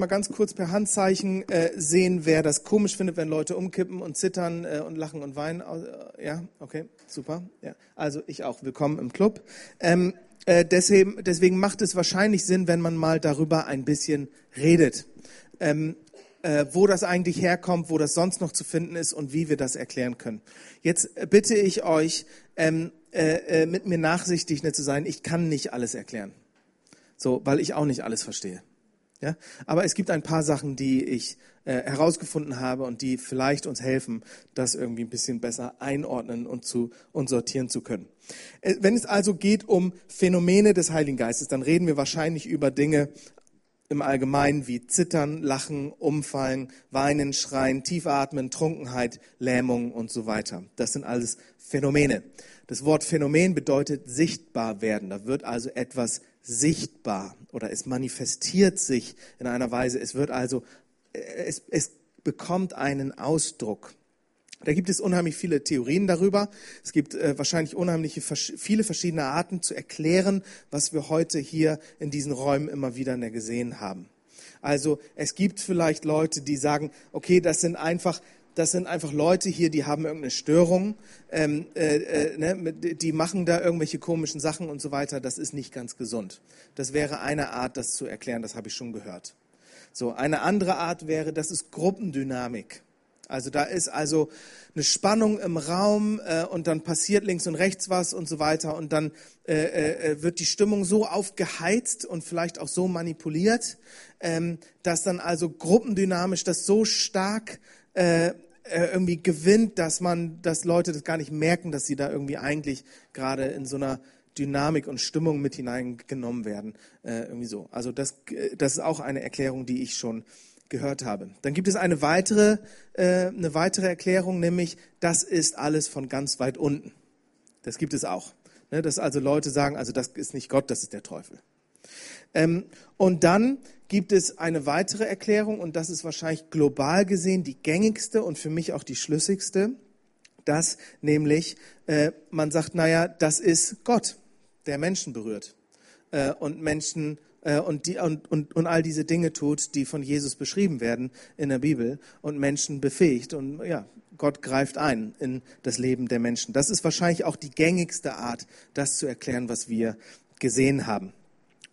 mal ganz kurz per Handzeichen äh, sehen, wer das komisch findet, wenn Leute umkippen und zittern äh, und lachen und weinen. Äh, ja, okay, super. Ja. Also ich auch. Willkommen im Club. Ähm, äh, deswegen, deswegen macht es wahrscheinlich Sinn, wenn man mal darüber ein bisschen redet. Ähm, äh, wo das eigentlich herkommt, wo das sonst noch zu finden ist und wie wir das erklären können. Jetzt äh, bitte ich euch, ähm, äh, äh, mit mir nachsichtig zu sein. Ich kann nicht alles erklären. So, weil ich auch nicht alles verstehe. Ja? Aber es gibt ein paar Sachen, die ich äh, herausgefunden habe und die vielleicht uns helfen, das irgendwie ein bisschen besser einordnen und, zu, und sortieren zu können. Äh, wenn es also geht um Phänomene des Heiligen Geistes, dann reden wir wahrscheinlich über Dinge im Allgemeinen wie Zittern, Lachen, Umfallen, Weinen, Schreien, Tiefatmen, Trunkenheit, Lähmung und so weiter. Das sind alles Phänomene. Das Wort Phänomen bedeutet sichtbar werden. Da wird also etwas sichtbar oder es manifestiert sich in einer Weise. Es wird also, es, es bekommt einen Ausdruck. Da gibt es unheimlich viele Theorien darüber. Es gibt äh, wahrscheinlich unheimlich viele verschiedene Arten zu erklären, was wir heute hier in diesen Räumen immer wieder gesehen haben. Also es gibt vielleicht Leute, die sagen, okay, das sind einfach das sind einfach Leute hier, die haben irgendeine Störung, ähm, äh, äh, ne, die machen da irgendwelche komischen Sachen und so weiter. Das ist nicht ganz gesund. Das wäre eine Art, das zu erklären, das habe ich schon gehört. So, eine andere Art wäre, das ist Gruppendynamik. Also da ist also eine Spannung im Raum äh, und dann passiert links und rechts was und so weiter und dann äh, äh, wird die Stimmung so aufgeheizt und vielleicht auch so manipuliert, ähm, dass dann also gruppendynamisch das so stark äh, irgendwie gewinnt, dass man, dass Leute das gar nicht merken, dass sie da irgendwie eigentlich gerade in so einer Dynamik und Stimmung mit hineingenommen werden. Äh, irgendwie so. Also das, das ist auch eine Erklärung, die ich schon gehört habe. Dann gibt es eine weitere, äh, eine weitere Erklärung, nämlich das ist alles von ganz weit unten. Das gibt es auch. Ne, dass also Leute sagen, also das ist nicht Gott, das ist der Teufel. Ähm, und dann gibt es eine weitere Erklärung, und das ist wahrscheinlich global gesehen die gängigste und für mich auch die schlüssigste, dass nämlich äh, man sagt, naja, das ist Gott, der Menschen berührt äh, und Menschen äh, und, die, und, und, und all diese Dinge tut, die von Jesus beschrieben werden in der Bibel und Menschen befähigt. Und ja, Gott greift ein in das Leben der Menschen. Das ist wahrscheinlich auch die gängigste Art, das zu erklären, was wir gesehen haben.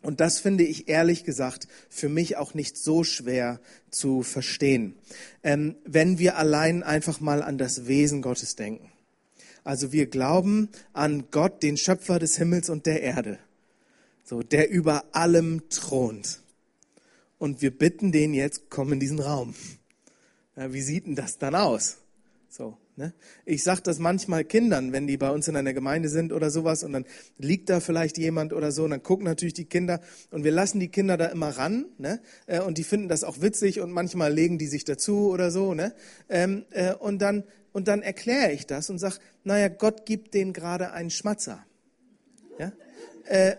Und das finde ich ehrlich gesagt für mich auch nicht so schwer zu verstehen, ähm, wenn wir allein einfach mal an das Wesen Gottes denken. Also wir glauben an Gott, den Schöpfer des Himmels und der Erde, so der über allem thront. Und wir bitten den jetzt, komm in diesen Raum. Ja, wie sieht denn das dann aus? So? Ich sage das manchmal Kindern, wenn die bei uns in einer Gemeinde sind oder sowas und dann liegt da vielleicht jemand oder so und dann gucken natürlich die Kinder und wir lassen die Kinder da immer ran ne? Äh, und die finden das auch witzig und manchmal legen die sich dazu oder so. Ne? Ähm, äh, und dann, und dann erkläre ich das und sage, naja, Gott gibt denen gerade einen Schmatzer. Ja? Äh,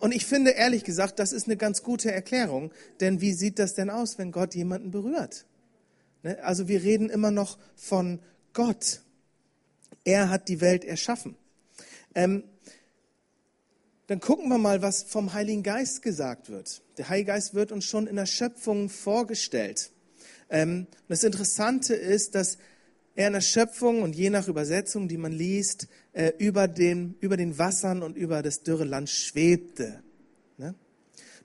und ich finde ehrlich gesagt, das ist eine ganz gute Erklärung, denn wie sieht das denn aus, wenn Gott jemanden berührt? Ne? Also wir reden immer noch von Gott. Er hat die Welt erschaffen. Ähm, dann gucken wir mal, was vom Heiligen Geist gesagt wird. Der Heilige Geist wird uns schon in der Schöpfung vorgestellt. Ähm, das Interessante ist, dass er in der Schöpfung und je nach Übersetzung, die man liest, äh, über, den, über den Wassern und über das dürre Land schwebte. Ne?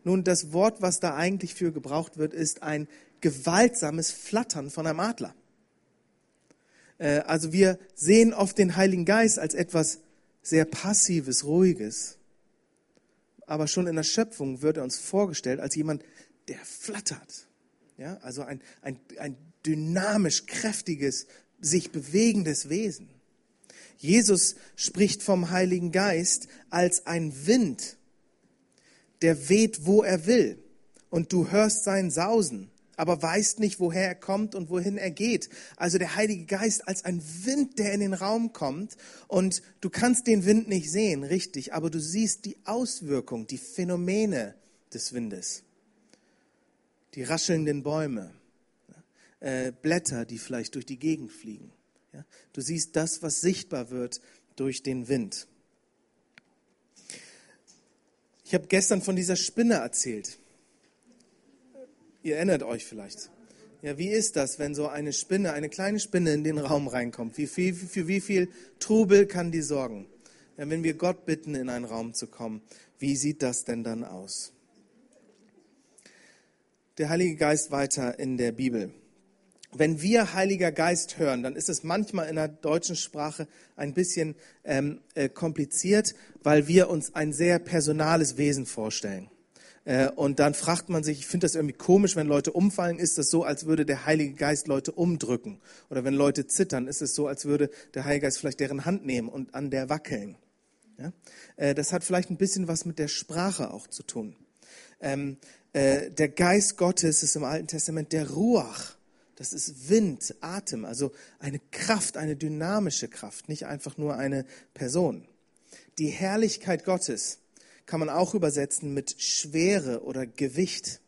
Nun, das Wort, was da eigentlich für gebraucht wird, ist ein gewaltsames Flattern von einem Adler. Äh, also wir sehen oft den Heiligen Geist als etwas sehr Passives, Ruhiges. Aber schon in der Schöpfung wird er uns vorgestellt als jemand, der flattert. Ja, also ein, ein, ein dynamisch, kräftiges, sich bewegendes Wesen. Jesus spricht vom Heiligen Geist als ein Wind, der weht, wo er will. Und du hörst sein Sausen aber weißt nicht, woher er kommt und wohin er geht. Also der Heilige Geist als ein Wind, der in den Raum kommt und du kannst den Wind nicht sehen, richtig, aber du siehst die Auswirkung, die Phänomene des Windes. Die raschelnden Bäume, äh, Blätter, die vielleicht durch die Gegend fliegen. Ja? Du siehst das, was sichtbar wird durch den Wind. Ich habe gestern von dieser Spinne erzählt Ihr erinnert euch vielleicht. Ja, wie ist das, wenn so eine Spinne, eine kleine Spinne in den Raum reinkommt? Wie viel, für wie viel Trubel kann die sorgen? Ja, wenn wir Gott bitten, in einen Raum zu kommen, wie sieht das denn dann aus? Der Heilige Geist weiter in der Bibel. Wenn wir Heiliger Geist hören, dann ist es manchmal in der deutschen Sprache ein bisschen ähm, äh, kompliziert, weil wir uns ein sehr personales Wesen vorstellen. Äh, und dann fragt man sich, ich finde das irgendwie komisch, wenn Leute umfallen, ist das so, als würde der Heilige Geist Leute umdrücken. Oder wenn Leute zittern, ist es so, als würde der Heilige Geist vielleicht deren Hand nehmen und an der wackeln. Ja? Äh, das hat vielleicht ein bisschen was mit der Sprache auch zu tun. Ähm, äh, der Geist Gottes ist im Alten Testament der Ruach. Das ist Wind, Atem, also eine Kraft, eine dynamische Kraft, nicht einfach nur eine Person. Die Herrlichkeit Gottes kann man auch übersetzen mit Schwere oder Gewicht.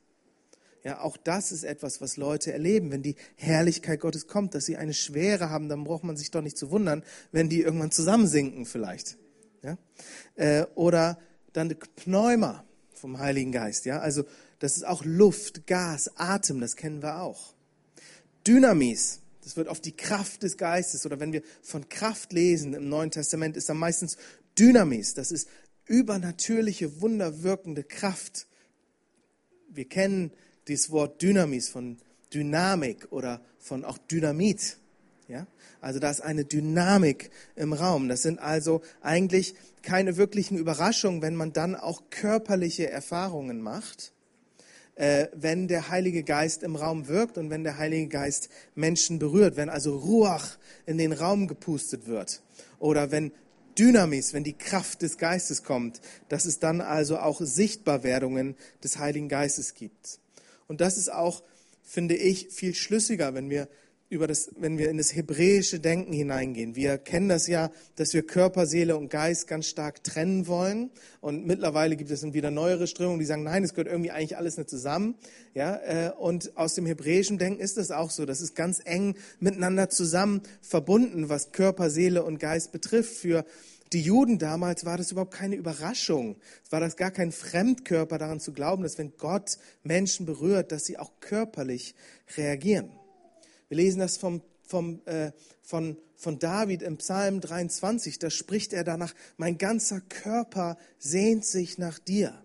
Ja, auch das ist etwas, was Leute erleben, wenn die Herrlichkeit Gottes kommt, dass sie eine Schwere haben, dann braucht man sich doch nicht zu wundern, wenn die irgendwann zusammensinken vielleicht. Ja? Äh, oder dann die Pneuma vom Heiligen Geist. Ja? Also das ist auch Luft, Gas, Atem, das kennen wir auch. Dynamis, das wird auf die Kraft des Geistes oder wenn wir von Kraft lesen im Neuen Testament, ist dann meistens Dynamis. Das ist übernatürliche, wunderwirkende Kraft. Wir kennen dieses Wort Dynamis von Dynamik oder von auch Dynamit. Ja? Also da ist eine Dynamik im Raum. Das sind also eigentlich keine wirklichen Überraschungen, wenn man dann auch körperliche Erfahrungen macht, äh, wenn der Heilige Geist im Raum wirkt und wenn der Heilige Geist Menschen berührt, wenn also Ruach in den Raum gepustet wird oder wenn Dynamis, wenn die Kraft des Geistes kommt, dass es dann also auch Sichtbarwerdungen des Heiligen Geistes gibt. Und das ist auch, finde ich, viel schlüssiger, wenn wir über das, wenn wir in das hebräische Denken hineingehen. Wir kennen das ja, dass wir Körper, Seele und Geist ganz stark trennen wollen. Und mittlerweile gibt es dann wieder neuere Strömungen, die sagen, nein, es gehört irgendwie eigentlich alles nicht zusammen. Ja, äh, und aus dem hebräischen Denken ist das auch so. Das ist ganz eng miteinander zusammen verbunden, was Körper, Seele und Geist betrifft. Für die Juden damals war das überhaupt keine Überraschung. Es war das gar kein Fremdkörper daran zu glauben, dass wenn Gott Menschen berührt, dass sie auch körperlich reagieren. Wir lesen das vom, vom, äh, von, von David im Psalm 23. Da spricht er danach, mein ganzer Körper sehnt sich nach dir.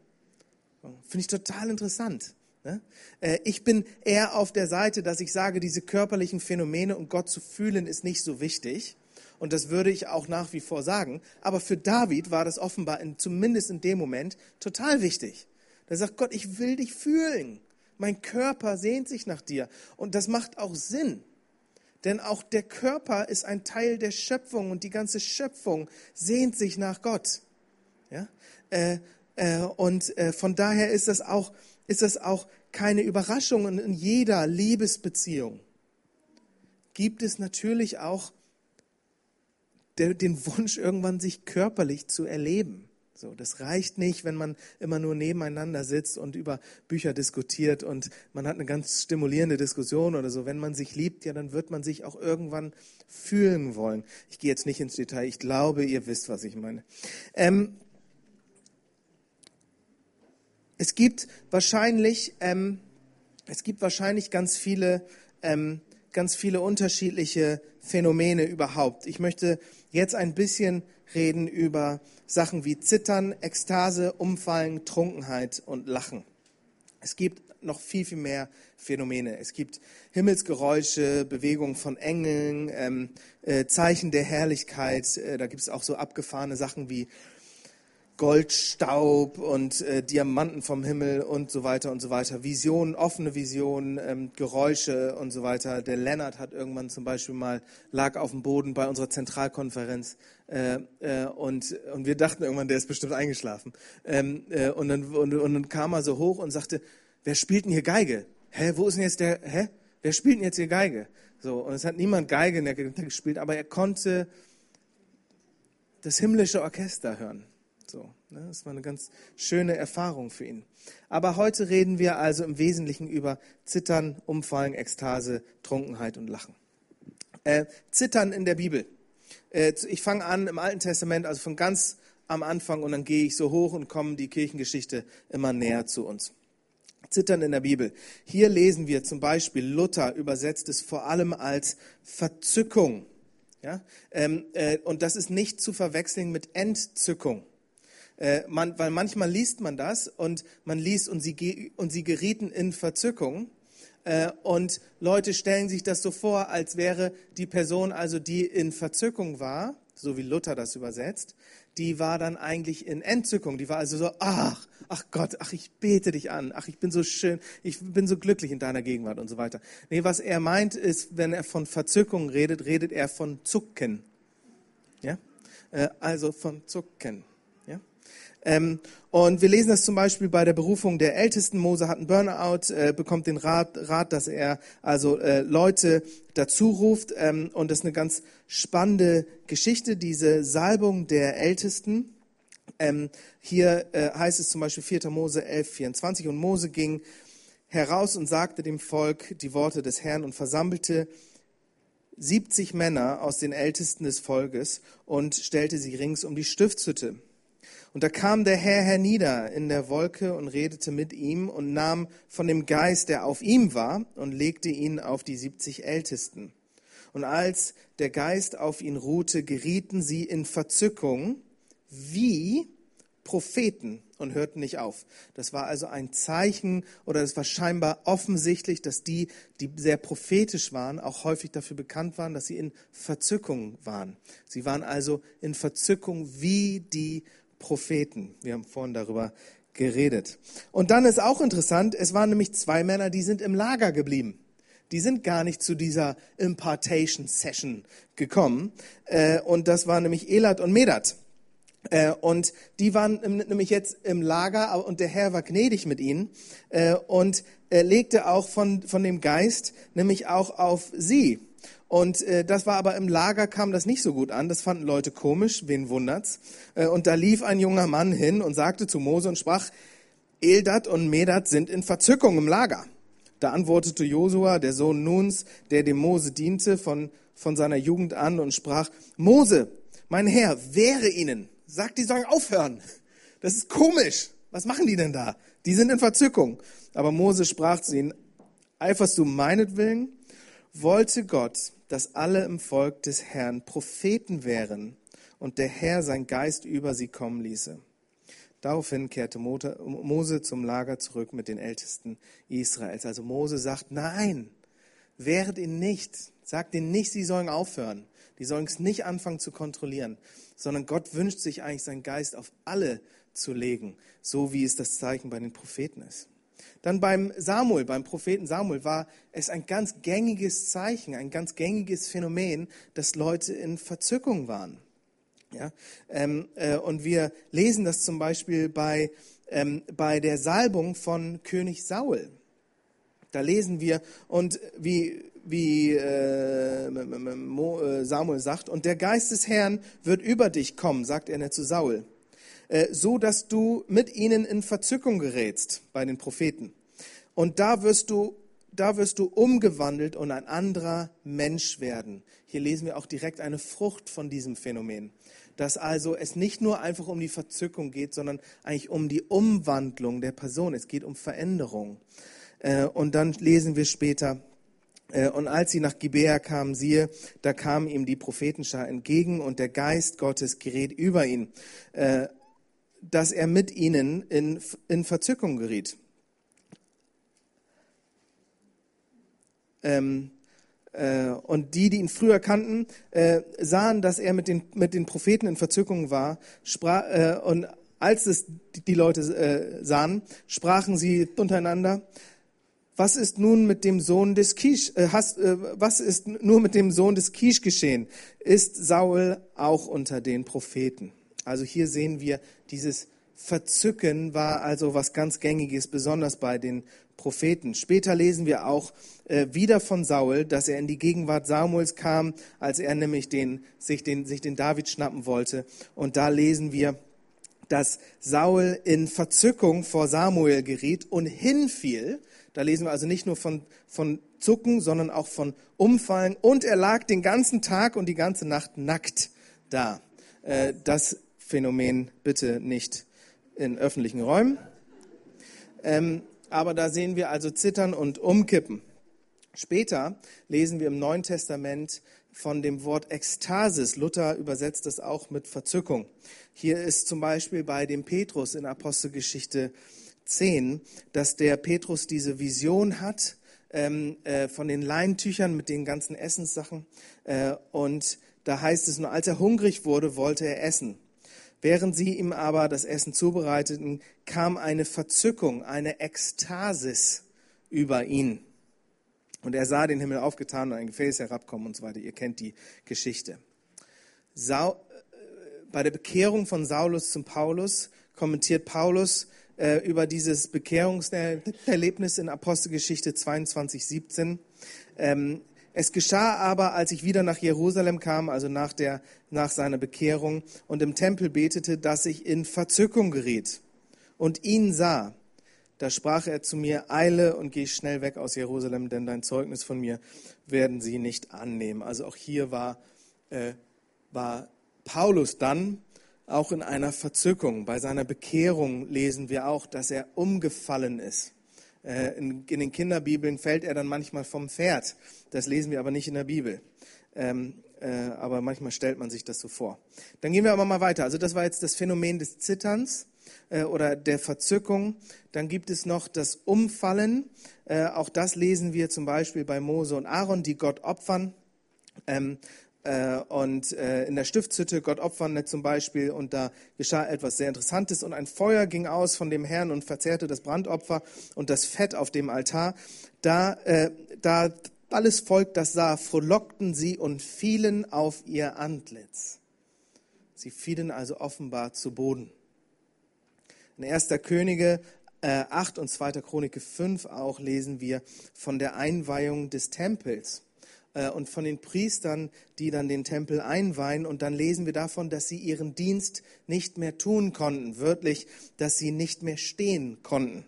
Finde ich total interessant. Ne? Äh, ich bin eher auf der Seite, dass ich sage, diese körperlichen Phänomene und Gott zu fühlen ist nicht so wichtig. Und das würde ich auch nach wie vor sagen. Aber für David war das offenbar, in, zumindest in dem Moment, total wichtig. Da sagt Gott, ich will dich fühlen. Mein Körper sehnt sich nach dir. Und das macht auch Sinn. Denn auch der Körper ist ein Teil der Schöpfung und die ganze Schöpfung sehnt sich nach Gott. Ja? Äh, äh, und äh, von daher ist das, auch, ist das auch keine Überraschung. Und in jeder Liebesbeziehung gibt es natürlich auch den Wunsch, irgendwann sich körperlich zu erleben. So, das reicht nicht, wenn man immer nur nebeneinander sitzt und über Bücher diskutiert und man hat eine ganz stimulierende Diskussion oder so. Wenn man sich liebt, ja, dann wird man sich auch irgendwann fühlen wollen. Ich gehe jetzt nicht ins Detail. Ich glaube, ihr wisst, was ich meine. Ähm, es gibt wahrscheinlich, ähm, es gibt wahrscheinlich ganz viele, ähm, ganz viele unterschiedliche Phänomene überhaupt. Ich möchte jetzt ein bisschen reden über Sachen wie Zittern, Ekstase, Umfallen, Trunkenheit und Lachen. Es gibt noch viel, viel mehr Phänomene. Es gibt Himmelsgeräusche, Bewegungen von Engeln, ähm, äh, Zeichen der Herrlichkeit. Äh, da gibt es auch so abgefahrene Sachen wie Goldstaub und äh, Diamanten vom Himmel und so weiter und so weiter. Visionen, offene Visionen, ähm, Geräusche und so weiter. Der Lennart hat irgendwann zum Beispiel mal, lag auf dem Boden bei unserer Zentralkonferenz äh, äh, und, und wir dachten irgendwann, der ist bestimmt eingeschlafen. Ähm, äh, und, dann, und, und dann kam er so hoch und sagte, wer spielt denn hier Geige? Hä, wo ist denn jetzt der, hä? Wer spielt denn jetzt hier Geige? So, und es hat niemand Geige in der gespielt, aber er konnte das himmlische Orchester hören. So, ne? Das war eine ganz schöne Erfahrung für ihn. Aber heute reden wir also im Wesentlichen über Zittern, Umfallen, Ekstase, Trunkenheit und Lachen. Äh, Zittern in der Bibel. Äh, ich fange an im Alten Testament, also von ganz am Anfang und dann gehe ich so hoch und komme die Kirchengeschichte immer näher zu uns. Zittern in der Bibel. Hier lesen wir zum Beispiel, Luther übersetzt es vor allem als Verzückung. Ja? Ähm, äh, und das ist nicht zu verwechseln mit Entzückung. Äh, man, weil manchmal liest man das und man liest und sie, und sie gerieten in Verzückung. Äh, und Leute stellen sich das so vor, als wäre die Person also, die in Verzückung war, so wie Luther das übersetzt, die war dann eigentlich in Entzückung. Die war also so, ach, ach Gott, ach, ich bete dich an, ach, ich bin so schön, ich bin so glücklich in deiner Gegenwart und so weiter. Nee, was er meint ist, wenn er von Verzückung redet, redet er von Zucken. Ja? Äh, also von Zucken. Ähm, und wir lesen das zum Beispiel bei der Berufung der Ältesten. Mose hat einen Burnout, äh, bekommt den Rat, Rat, dass er also äh, Leute dazu ruft. Ähm, und das ist eine ganz spannende Geschichte, diese Salbung der Ältesten. Ähm, hier äh, heißt es zum Beispiel 4. Mose 11, 24. Und Mose ging heraus und sagte dem Volk die Worte des Herrn und versammelte 70 Männer aus den Ältesten des Volkes und stellte sie rings um die Stiftshütte. Und da kam der Herr hernieder in der Wolke und redete mit ihm und nahm von dem Geist, der auf ihm war, und legte ihn auf die siebzig Ältesten. Und als der Geist auf ihn ruhte, gerieten sie in Verzückung wie Propheten und hörten nicht auf. Das war also ein Zeichen oder es war scheinbar offensichtlich, dass die, die sehr prophetisch waren, auch häufig dafür bekannt waren, dass sie in Verzückung waren. Sie waren also in Verzückung wie die Propheten. Wir haben vorhin darüber geredet. Und dann ist auch interessant, es waren nämlich zwei Männer, die sind im Lager geblieben. Die sind gar nicht zu dieser Impartation Session gekommen. Äh, und das waren nämlich Elat und Medat. Äh, und die waren nämlich jetzt im Lager und der Herr war gnädig mit ihnen äh, und legte auch von, von dem Geist nämlich auch auf sie. Und äh, das war aber im Lager kam das nicht so gut an. Das fanden Leute komisch, wen wundert's? Äh, und da lief ein junger Mann hin und sagte zu Mose und sprach, Eldad und Medad sind in Verzückung im Lager. Da antwortete Josua, der Sohn Nuns, der dem Mose diente von, von seiner Jugend an und sprach, Mose, mein Herr, wehre ihnen. Sagt, die sollen aufhören. Das ist komisch. Was machen die denn da? Die sind in Verzückung. Aber Mose sprach zu ihnen, eiferst du meinetwillen? Wollte Gott, dass alle im Volk des Herrn Propheten wären und der Herr sein Geist über sie kommen ließe. Daraufhin kehrte Mose zum Lager zurück mit den Ältesten Israels. Also Mose sagt, nein, wehret ihn nicht. Sagt ihnen nicht, sie sollen aufhören. Die sollen es nicht anfangen zu kontrollieren, sondern Gott wünscht sich eigentlich seinen Geist auf alle zu legen, so wie es das Zeichen bei den Propheten ist. Dann beim Samuel, beim Propheten Samuel, war es ein ganz gängiges Zeichen, ein ganz gängiges Phänomen, dass Leute in Verzückung waren. Ja, ähm, äh, und wir lesen das zum Beispiel bei, ähm, bei der Salbung von König Saul. Da lesen wir, und wie, wie äh, äh Samuel sagt, und der Geist des Herrn wird über dich kommen, sagt er zu Saul. Äh, so dass du mit ihnen in Verzückung gerätst bei den Propheten. Und da wirst du da wirst du umgewandelt und ein anderer Mensch werden. Hier lesen wir auch direkt eine Frucht von diesem Phänomen. Dass also es nicht nur einfach um die Verzückung geht, sondern eigentlich um die Umwandlung der Person. Es geht um Veränderung. Äh, und dann lesen wir später, äh, und als sie nach Gibea kamen, siehe, da kamen ihm die Prophetenschar entgegen und der Geist Gottes gerät über ihn dass er mit ihnen in, in Verzückung geriet. Ähm, äh, und die, die ihn früher kannten, äh, sahen, dass er mit den, mit den Propheten in Verzückung war. Sprach, äh, und als es die Leute äh, sahen, sprachen sie untereinander, was ist nun mit dem Sohn des Kisch, äh, hast, äh, was ist nur mit dem Sohn des Kisch geschehen? Ist Saul auch unter den Propheten? Also hier sehen wir, dieses Verzücken war also was ganz Gängiges, besonders bei den Propheten. Später lesen wir auch äh, wieder von Saul, dass er in die Gegenwart Samuels kam, als er nämlich den, sich, den, sich den David schnappen wollte. Und da lesen wir, dass Saul in Verzückung vor Samuel geriet und hinfiel. Da lesen wir also nicht nur von, von Zucken, sondern auch von Umfallen. Und er lag den ganzen Tag und die ganze Nacht nackt da. Äh, das Phänomen bitte nicht in öffentlichen Räumen. Ähm, aber da sehen wir also Zittern und Umkippen. Später lesen wir im Neuen Testament von dem Wort Ekstasis. Luther übersetzt das auch mit Verzückung. Hier ist zum Beispiel bei dem Petrus in Apostelgeschichte 10, dass der Petrus diese Vision hat ähm, äh, von den Leintüchern mit den ganzen Essenssachen. Äh, und da heißt es nur, als er hungrig wurde, wollte er essen. Während sie ihm aber das Essen zubereiteten, kam eine Verzückung, eine Ekstasis über ihn. Und er sah den Himmel aufgetan und ein Gefäß herabkommen und so weiter. Ihr kennt die Geschichte. Sau, äh, bei der Bekehrung von Saulus zum Paulus kommentiert Paulus äh, über dieses Bekehrungserlebnis in Apostelgeschichte 22, 17. Ähm, es geschah aber, als ich wieder nach Jerusalem kam, also nach, der, nach seiner Bekehrung, und im Tempel betete, dass ich in Verzückung geriet und ihn sah. Da sprach er zu mir, eile und geh schnell weg aus Jerusalem, denn dein Zeugnis von mir werden sie nicht annehmen. Also auch hier war, äh, war Paulus dann auch in einer Verzückung. Bei seiner Bekehrung lesen wir auch, dass er umgefallen ist. Äh, in, den Kinderbibeln fällt er dann manchmal vom Pferd. Das lesen wir aber nicht in der Bibel. Ähm, äh, aber manchmal stellt man sich das so vor. Dann gehen wir aber mal weiter. Also das war jetzt das Phänomen des Zitterns äh, oder der Verzückung. Dann gibt es noch das Umfallen. Auch das lesen wir zum Beispiel bei Mose und Aaron, die Gott opfern. Äh, und äh, in der Stiftshütte Gott opfernde zum Beispiel und da geschah etwas sehr Interessantes und ein Feuer ging aus von dem Herrn und verzehrte das Brandopfer und das Fett auf dem Altar. Da, äh, da alles Volk das sah, frohlockten sie und fielen auf ihr Antlitz. Sie fielen also offenbar zu Boden. In 1. Könige äh, 8 und 2. Chronik 5 auch lesen wir von der Einweihung des Tempels. Äh, und von den Priestern, die dann den Tempel einweihen. Und dann lesen wir davon, dass sie ihren Dienst nicht mehr tun konnten, wörtlich, dass sie nicht mehr stehen konnten.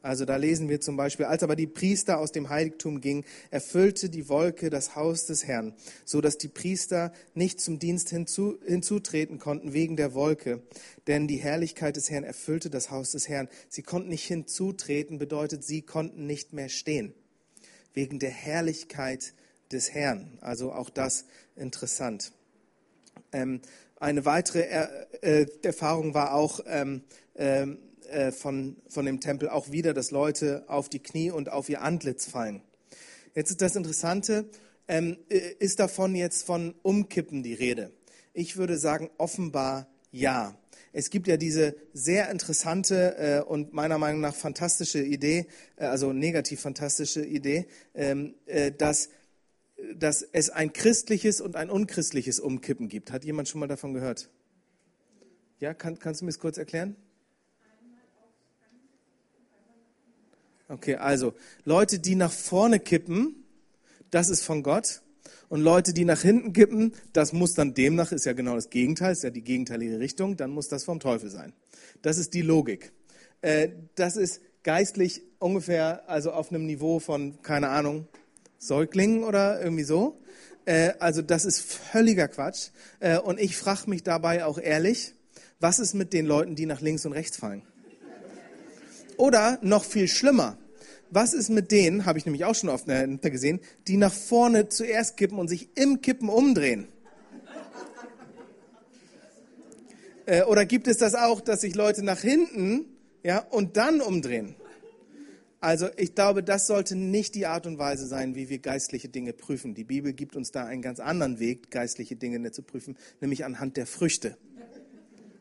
Also da lesen wir zum Beispiel, als aber die Priester aus dem Heiligtum gingen, erfüllte die Wolke das Haus des Herrn, so dass die Priester nicht zum Dienst hinzu, hinzutreten konnten wegen der Wolke. Denn die Herrlichkeit des Herrn erfüllte das Haus des Herrn. Sie konnten nicht hinzutreten, bedeutet, sie konnten nicht mehr stehen. Wegen der Herrlichkeit des Herrn. Also auch das interessant. Ähm, eine weitere er äh, Erfahrung war auch ähm, ähm, äh, von, von dem Tempel auch wieder, dass Leute auf die Knie und auf ihr Antlitz fallen. Jetzt ist das Interessante, ähm, äh, ist davon jetzt von Umkippen die Rede? Ich würde sagen, offenbar ja. Es gibt ja diese sehr interessante äh, und meiner Meinung nach fantastische Idee, äh, also negativ fantastische Idee, ähm, äh, dass dass es ein christliches und ein unchristliches Umkippen gibt. Hat jemand schon mal davon gehört? Ja, kann, kannst du mir das kurz erklären? Okay, also Leute, die nach vorne kippen, das ist von Gott. Und Leute, die nach hinten kippen, das muss dann demnach, ist ja genau das Gegenteil, ist ja die gegenteilige Richtung, dann muss das vom Teufel sein. Das ist die Logik. Äh, das ist geistlich ungefähr, also auf einem Niveau von, keine Ahnung, Säuglingen oder irgendwie so. Äh, also das ist völliger Quatsch. Äh, und ich frage mich dabei auch ehrlich, was ist mit den Leuten, die nach links und rechts fallen? Oder noch viel schlimmer, was ist mit denen, habe ich nämlich auch schon oft gesehen, die nach vorne zuerst kippen und sich im Kippen umdrehen? Äh, oder gibt es das auch, dass sich Leute nach hinten ja, und dann umdrehen? Also ich glaube, das sollte nicht die Art und Weise sein, wie wir geistliche Dinge prüfen. Die Bibel gibt uns da einen ganz anderen Weg, geistliche Dinge zu prüfen, nämlich anhand der Früchte.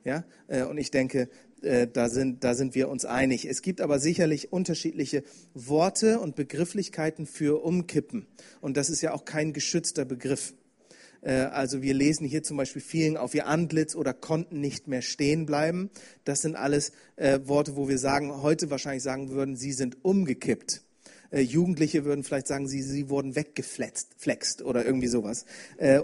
Ja? Äh, und ich denke, äh, da sind, da sind wir uns einig. Es gibt aber sicherlich unterschiedliche Worte und Begrifflichkeiten für Umkippen. Und das ist ja auch kein geschützter Begriff. Äh, also wir lesen hier zum Beispiel fielen auf ihr Antlitz oder konnten nicht mehr stehen bleiben. Das sind alles äh, Worte, wo wir sagen, heute wahrscheinlich sagen würden, sie sind umgekippt. Äh, Jugendliche würden vielleicht sagen, sie, sie wurden weggeflext oder irgendwie sowas.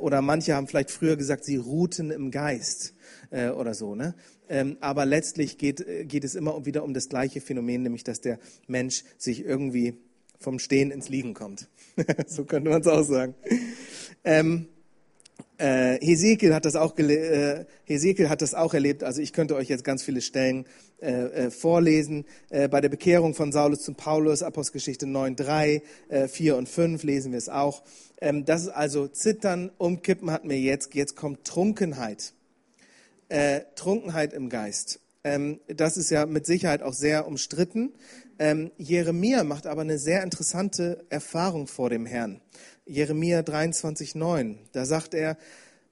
oder manche haben vielleicht früher gesagt, sie ruhten im Geist oder so. Ne? Ähm, aber letztlich geht, geht es immer wieder um das gleiche Phänomen, nämlich dass der Mensch sich irgendwie vom Stehen ins Liegen kommt. so könnte man es auch sagen. Ähm, Äh, Hesekiel hat das auch äh, Hesekiel hat das auch erlebt. Also ich könnte euch jetzt ganz viele Stellen äh, äh, vorlesen. Äh, bei der Bekehrung von Saulus zum Paulus, Apostelgeschichte 9, 3, äh, 4 und 5 lesen wir es auch. Ähm, das ist also Zittern, Umkippen hatten wir jetzt. Jetzt kommt Trunkenheit. Äh, Trunkenheit im Geist. Ähm, das ist ja mit Sicherheit auch sehr umstritten. Ähm, Jeremia macht aber eine sehr interessante Erfahrung vor dem Herrn. Jeremia 23, 9. Da sagt er,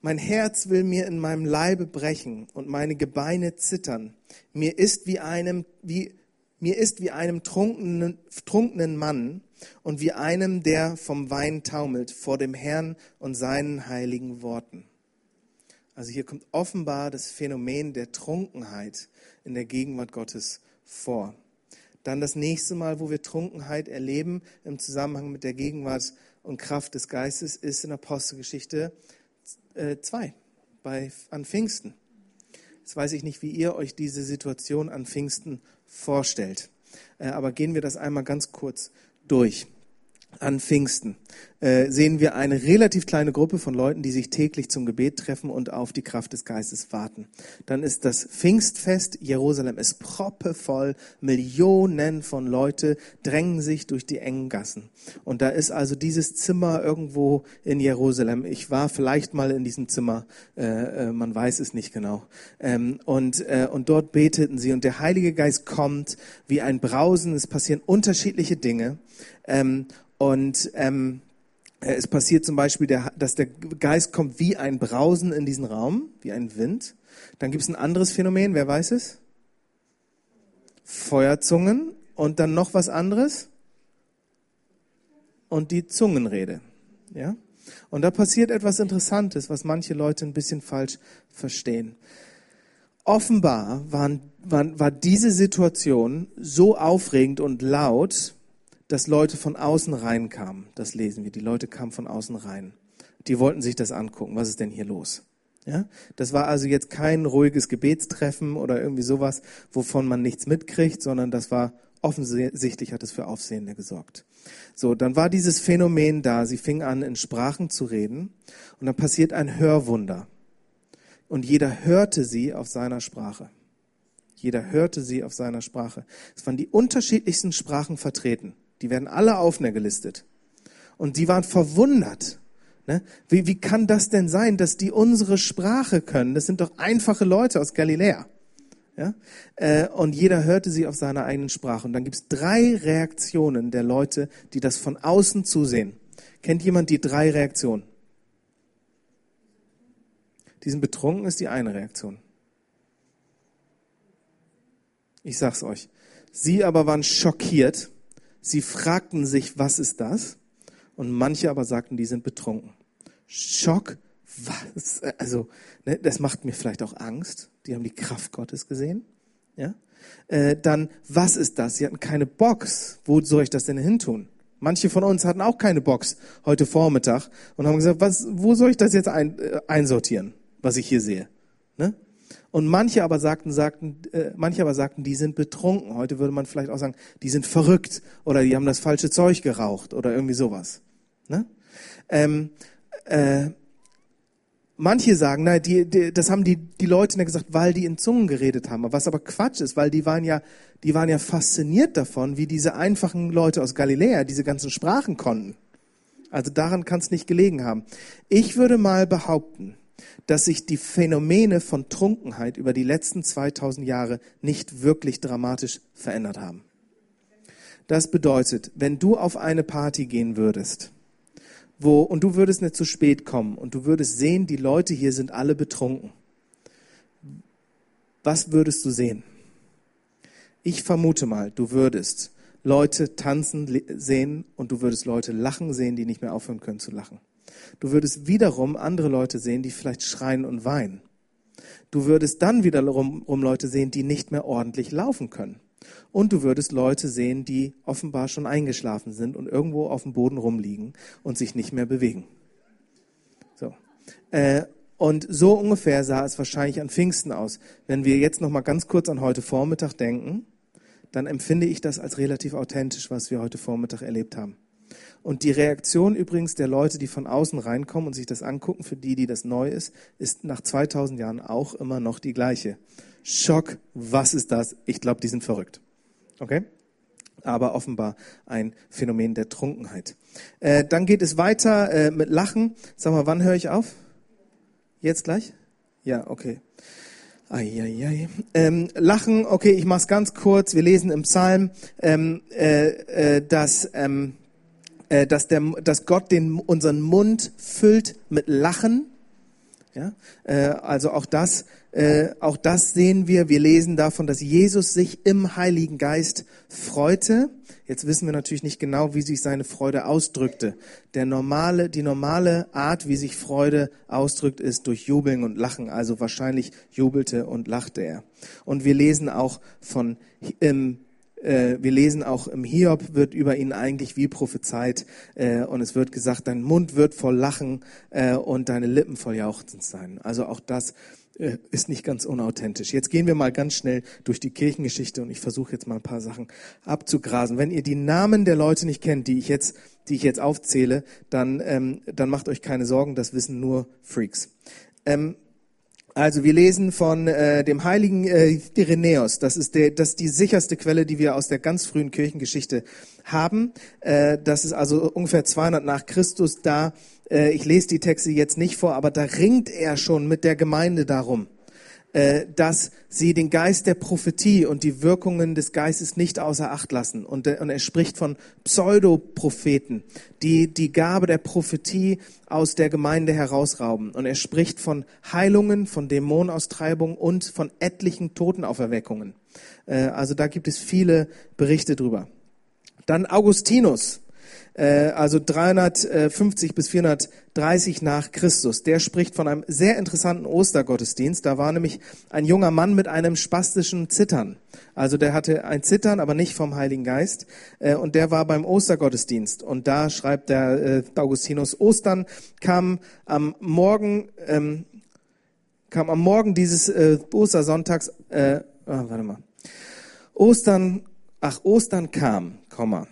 mein Herz will mir in meinem Leibe brechen und meine Gebeine zittern. Mir ist wie einem, wie, mir ist wie einem trunkenen, trunkenen Mann und wie einem, der vom Wein taumelt vor dem Herrn und seinen heiligen Worten. Also hier kommt offenbar das Phänomen der Trunkenheit in der Gegenwart Gottes vor. Dann das nächste Mal, wo wir Trunkenheit erleben im Zusammenhang mit der Gegenwart und Kraft des Geistes, ist in Apostelgeschichte 2 äh, bei, an Pfingsten. Jetzt weiß ich nicht, wie ihr euch diese Situation an Pfingsten vorstellt. Äh, aber gehen wir das einmal ganz kurz durch an Pfingsten äh, sehen wir eine relativ kleine Gruppe von Leuten, die sich täglich zum Gebet treffen und auf die Kraft des Geistes warten. Dann ist das Pfingstfest, Jerusalem ist proppevoll, Millionen von Leute drängen sich durch die engen Gassen. Und da ist also dieses Zimmer irgendwo in Jerusalem. Ich war vielleicht mal in diesem Zimmer, äh, äh, man weiß es nicht genau. Ähm, und, äh, und dort beteten sie und der Heilige Geist kommt wie ein Brausen, es passieren unterschiedliche Dinge. Ähm, und ähm, äh, es passiert zum Beispiel, der, dass der Geist kommt wie ein Brausen in diesen Raum, wie ein Wind. Dann gibt es ein anderes Phänomen, wer weiß es? Feuerzungen und dann noch was anderes und die Zungenrede. Ja? Und da passiert etwas Interessantes, was manche Leute ein bisschen falsch verstehen. Offenbar waren, waren, war diese Situation so aufregend und laut, dass Leute von außen reinkamen. Das lesen wir. Die Leute kamen von außen rein. Die wollten sich das angucken. Was ist denn hier los? Ja, das war also jetzt kein ruhiges Gebetstreffen oder irgendwie sowas, wovon man nichts mitkriegt, sondern das war offensichtlich hat es für Aufsehen gesorgt. So, dann war dieses Phänomen da. Sie fing an, in Sprachen zu reden und dann passiert ein Hörwunder. Und jeder hörte sie auf seiner Sprache. Jeder hörte sie auf seiner Sprache. Es waren die unterschiedlichsten Sprachen vertreten. Die werden alle aufgelistet. Und die waren verwundert. Ne? Wie, wie kann das denn sein, dass die unsere Sprache können? Das sind doch einfache Leute aus Galiläa. Ja? Äh, und jeder hörte sie auf seiner eigenen Sprache. Und dann gibt es drei Reaktionen der Leute, die das von außen zusehen. Kennt jemand die drei Reaktionen? Diesen betrunken ist die eine Reaktion. Ich sag's euch. Sie aber waren schockiert Sie fragten sich, was ist das? Und manche aber sagten, die sind betrunken. Schock, was? Also, ne, das macht mir vielleicht auch Angst. Die haben die Kraft Gottes gesehen. Ja? Äh, dann, was ist das? Sie hatten keine Box. Wo soll ich das denn hin tun? Manche von uns hatten auch keine Box heute Vormittag und haben gesagt, was, wo soll ich das jetzt ein, äh, einsortieren, was ich hier sehe? Ne? Und manche aber sagten, sagten, äh, manche aber sagten, die sind betrunken. Heute würde man vielleicht auch sagen, die sind verrückt oder die haben das falsche Zeug geraucht oder irgendwie sowas. Ne? Ähm, äh, manche sagen, na, die, die, das haben die, die Leute gesagt, weil die in Zungen geredet haben. Was aber Quatsch ist, weil die waren ja, die waren ja fasziniert davon, wie diese einfachen Leute aus Galiläa diese ganzen Sprachen konnten. Also daran kann es nicht gelegen haben. Ich würde mal behaupten, dass sich die Phänomene von Trunkenheit über die letzten 2000 Jahre nicht wirklich dramatisch verändert haben. Das bedeutet, wenn du auf eine Party gehen würdest, wo, und du würdest nicht zu spät kommen und du würdest sehen, die Leute hier sind alle betrunken. Was würdest du sehen? Ich vermute mal, du würdest Leute tanzen sehen und du würdest Leute lachen sehen, die nicht mehr aufhören können zu lachen. Du würdest wiederum andere Leute sehen, die vielleicht schreien und weinen. Du würdest dann wiederum Leute sehen, die nicht mehr ordentlich laufen können. Und du würdest Leute sehen, die offenbar schon eingeschlafen sind und irgendwo auf dem Boden rumliegen und sich nicht mehr bewegen. So. Äh, und so ungefähr sah es wahrscheinlich an Pfingsten aus. Wenn wir jetzt noch mal ganz kurz an heute Vormittag denken, dann empfinde ich das als relativ authentisch, was wir heute Vormittag erlebt haben. Und die Reaktion übrigens der Leute, die von außen reinkommen und sich das angucken, für die, die das neu ist, ist nach 2000 Jahren auch immer noch die gleiche. Schock, was ist das? Ich glaube, die sind verrückt. Okay? Aber offenbar ein Phänomen der Trunkenheit. Äh, dann geht es weiter äh, mit Lachen. Sag mal, wann höre ich auf? Jetzt gleich? Ja, okay. Eieiei. Ähm, Lachen, okay, ich mach's ganz kurz. Wir lesen im Psalm, ähm, äh, äh, dass, ähm, äh, dass, der, dass Gott den, unseren Mund füllt mit Lachen. Ja, äh, also auch das, äh, auch das sehen wir. Wir lesen davon, dass Jesus sich im Heiligen Geist freute. Jetzt wissen wir natürlich nicht genau, wie sich seine Freude ausdrückte. Der normale, die normale Art, wie sich Freude ausdrückt, ist durch Jubeln und Lachen. Also wahrscheinlich jubelte und lachte er. Und wir lesen auch von im wir lesen auch im Hiob wird über ihn eigentlich wie prophezeit äh, und es wird gesagt, dein Mund wird voll Lachen äh, und deine Lippen voll Jauchzen sein. Also auch das äh, ist nicht ganz unauthentisch. Jetzt gehen wir mal ganz schnell durch die Kirchengeschichte und ich versuche jetzt mal ein paar Sachen abzugrasen. Wenn ihr die Namen der Leute nicht kennt, die ich jetzt, die ich jetzt aufzähle, dann, ähm, dann macht euch keine Sorgen, das wissen nur Freaks. Ähm, also wir lesen von äh, dem heiligen äh, Irenäus. Das ist, der, das ist die sicherste Quelle, die wir aus der ganz frühen Kirchengeschichte haben. Äh, das ist also ungefähr 200 nach Christus. Da, äh, ich lese die Texte jetzt nicht vor, aber da ringt er schon mit der Gemeinde darum dass sie den Geist der Prophetie und die Wirkungen des Geistes nicht außer Acht lassen. Und, äh, und er spricht von Pseudopropheten, die die Gabe der Prophetie aus der Gemeinde herausrauben. Und er spricht von Heilungen, von Dämonenaustreibung und von etlichen Totenauferweckungen. Äh, also da gibt es viele Berichte drüber. Dann Augustinus äh, also 350 bis 430 nach Christus. Der spricht von einem sehr interessanten Ostergottesdienst. Da war nämlich ein junger Mann mit einem spastischen Zittern. Also der hatte ein Zittern, aber nicht vom Heiligen Geist. Äh, und der war beim Ostergottesdienst. Und da schreibt der äh, Augustinus, Ostern kam am Morgen, ähm, kam am Morgen dieses äh, Ostersonntags, äh, oh, warte mal. Ostern, ach, Ostern kam, Komma.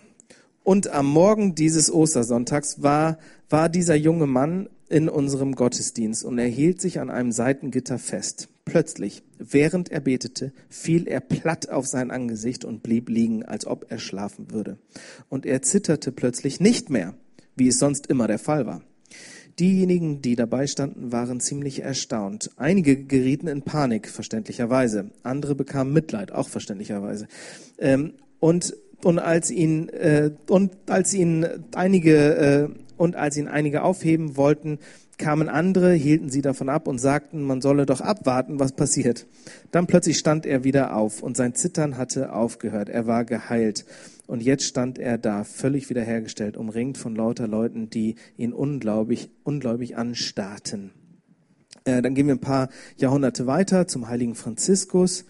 Und am Morgen dieses Ostersonntags war, war dieser junge Mann in unserem Gottesdienst und er hielt sich an einem Seitengitter fest. Plötzlich, während er betete, fiel er platt auf sein Angesicht und blieb liegen, als ob er schlafen würde. Und er zitterte plötzlich nicht mehr, wie es sonst immer der Fall war. Diejenigen, die dabei standen, waren ziemlich erstaunt. Einige gerieten in Panik, verständlicherweise. Andere bekamen Mitleid, auch verständlicherweise. Ähm, und und als ihn äh, und als ihn einige äh, und als ihn einige aufheben wollten, kamen andere, hielten sie davon ab und sagten, man solle doch abwarten, was passiert. Dann plötzlich stand er wieder auf und sein Zittern hatte aufgehört. Er war geheilt. Und jetzt stand er da, völlig wiederhergestellt, umringt von lauter Leuten, die ihn ungläubig, ungläubig anstarrten. Äh, dann gehen wir ein paar Jahrhunderte weiter zum heiligen Franziskus.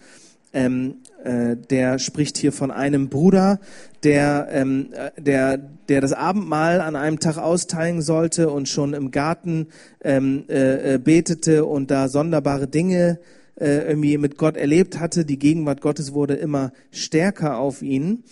Ähm, äh, der spricht hier von einem Bruder, der, ähm, äh, der, der das Abendmahl an einem Tag austeilen sollte und schon im Garten ähm, äh, äh, betete und da sonderbare Dinge äh, irgendwie mit Gott erlebt hatte. Die Gegenwart Gottes wurde immer stärker auf ihn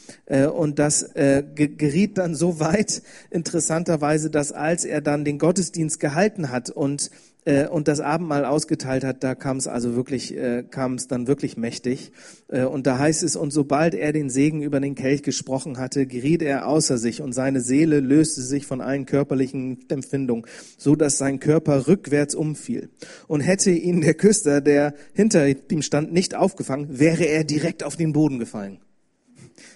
und das geriet dann so weit, interessanterweise, dass als er dann den Gottesdienst gehalten hat und äh, und das Abendmahl ausgeteilt hat, da kam es also wirklich, äh, kam es dann wirklich mächtig. Äh, und da heißt es, und sobald er den Segen über den Kelch gesprochen hatte, geriet er außer sich und seine Seele löste sich von allen körperlichen Empfindungen, so dass sein Körper rückwärts umfiel. Und hätte ihn der Küster, der hinter ihm stand, nicht aufgefangen, wäre er direkt auf den Boden gefallen.